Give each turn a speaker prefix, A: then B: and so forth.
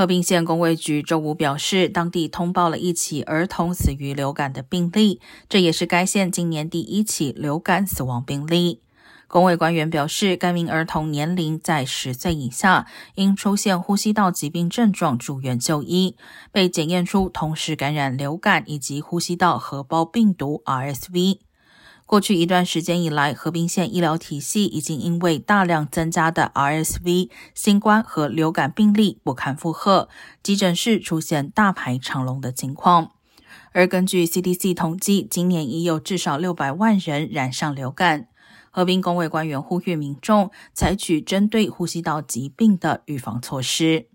A: 鹤滨县公卫局周五表示，当地通报了一起儿童死于流感的病例，这也是该县今年第一起流感死亡病例。公卫官员表示，该名儿童年龄在十岁以下，因出现呼吸道疾病症状住院就医，被检验出同时感染流感以及呼吸道合胞病毒 RSV。过去一段时间以来，河滨县医疗体系已经因为大量增加的 RSV 新冠和流感病例不堪负荷，急诊室出现大排长龙的情况。而根据 CDC 统计，今年已有至少六百万人染上流感。河滨公卫官员呼吁民众采取针对呼吸道疾病的预防措施。